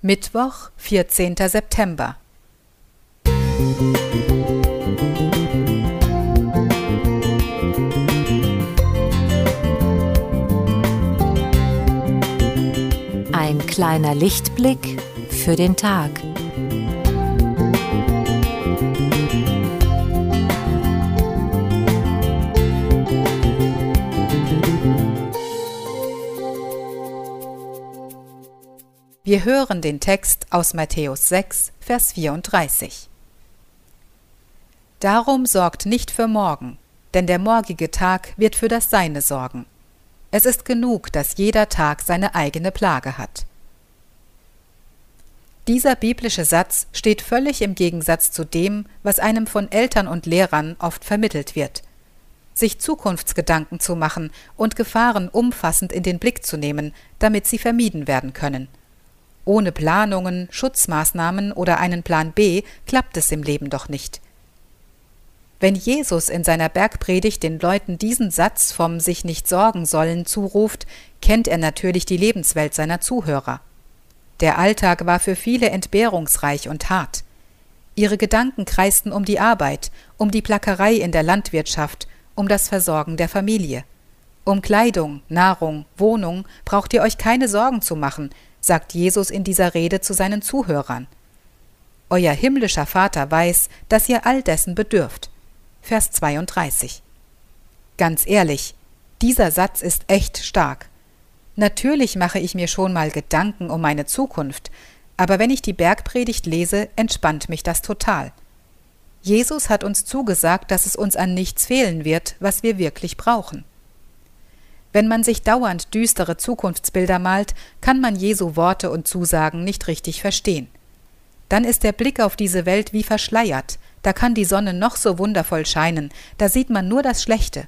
Mittwoch, 14. September. Ein kleiner Lichtblick für den Tag. Wir hören den Text aus Matthäus 6, Vers 34. Darum sorgt nicht für morgen, denn der morgige Tag wird für das Seine sorgen. Es ist genug, dass jeder Tag seine eigene Plage hat. Dieser biblische Satz steht völlig im Gegensatz zu dem, was einem von Eltern und Lehrern oft vermittelt wird. Sich Zukunftsgedanken zu machen und Gefahren umfassend in den Blick zu nehmen, damit sie vermieden werden können. Ohne Planungen, Schutzmaßnahmen oder einen Plan B klappt es im Leben doch nicht. Wenn Jesus in seiner Bergpredigt den Leuten diesen Satz vom sich nicht sorgen sollen zuruft, kennt er natürlich die Lebenswelt seiner Zuhörer. Der Alltag war für viele entbehrungsreich und hart. Ihre Gedanken kreisten um die Arbeit, um die Plackerei in der Landwirtschaft, um das Versorgen der Familie. Um Kleidung, Nahrung, Wohnung braucht ihr euch keine Sorgen zu machen, sagt Jesus in dieser Rede zu seinen Zuhörern. Euer himmlischer Vater weiß, dass ihr all dessen bedürft. Vers 32. Ganz ehrlich, dieser Satz ist echt stark. Natürlich mache ich mir schon mal Gedanken um meine Zukunft, aber wenn ich die Bergpredigt lese, entspannt mich das total. Jesus hat uns zugesagt, dass es uns an nichts fehlen wird, was wir wirklich brauchen. Wenn man sich dauernd düstere Zukunftsbilder malt, kann man Jesu Worte und Zusagen nicht richtig verstehen. Dann ist der Blick auf diese Welt wie verschleiert, da kann die Sonne noch so wundervoll scheinen, da sieht man nur das Schlechte.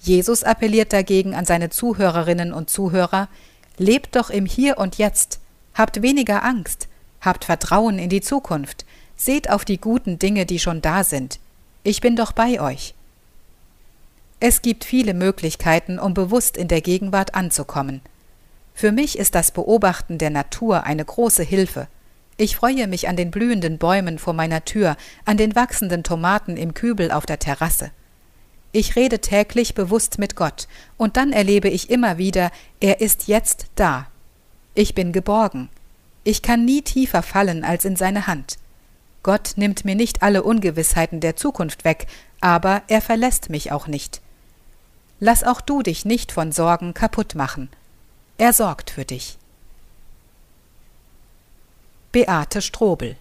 Jesus appelliert dagegen an seine Zuhörerinnen und Zuhörer, lebt doch im Hier und Jetzt, habt weniger Angst, habt Vertrauen in die Zukunft, seht auf die guten Dinge, die schon da sind. Ich bin doch bei euch. Es gibt viele Möglichkeiten, um bewusst in der Gegenwart anzukommen. Für mich ist das Beobachten der Natur eine große Hilfe. Ich freue mich an den blühenden Bäumen vor meiner Tür, an den wachsenden Tomaten im Kübel auf der Terrasse. Ich rede täglich bewusst mit Gott, und dann erlebe ich immer wieder, er ist jetzt da. Ich bin geborgen. Ich kann nie tiefer fallen als in seine Hand. Gott nimmt mir nicht alle Ungewissheiten der Zukunft weg, aber er verlässt mich auch nicht. Lass auch du dich nicht von Sorgen kaputt machen. Er sorgt für dich. Beate Strobel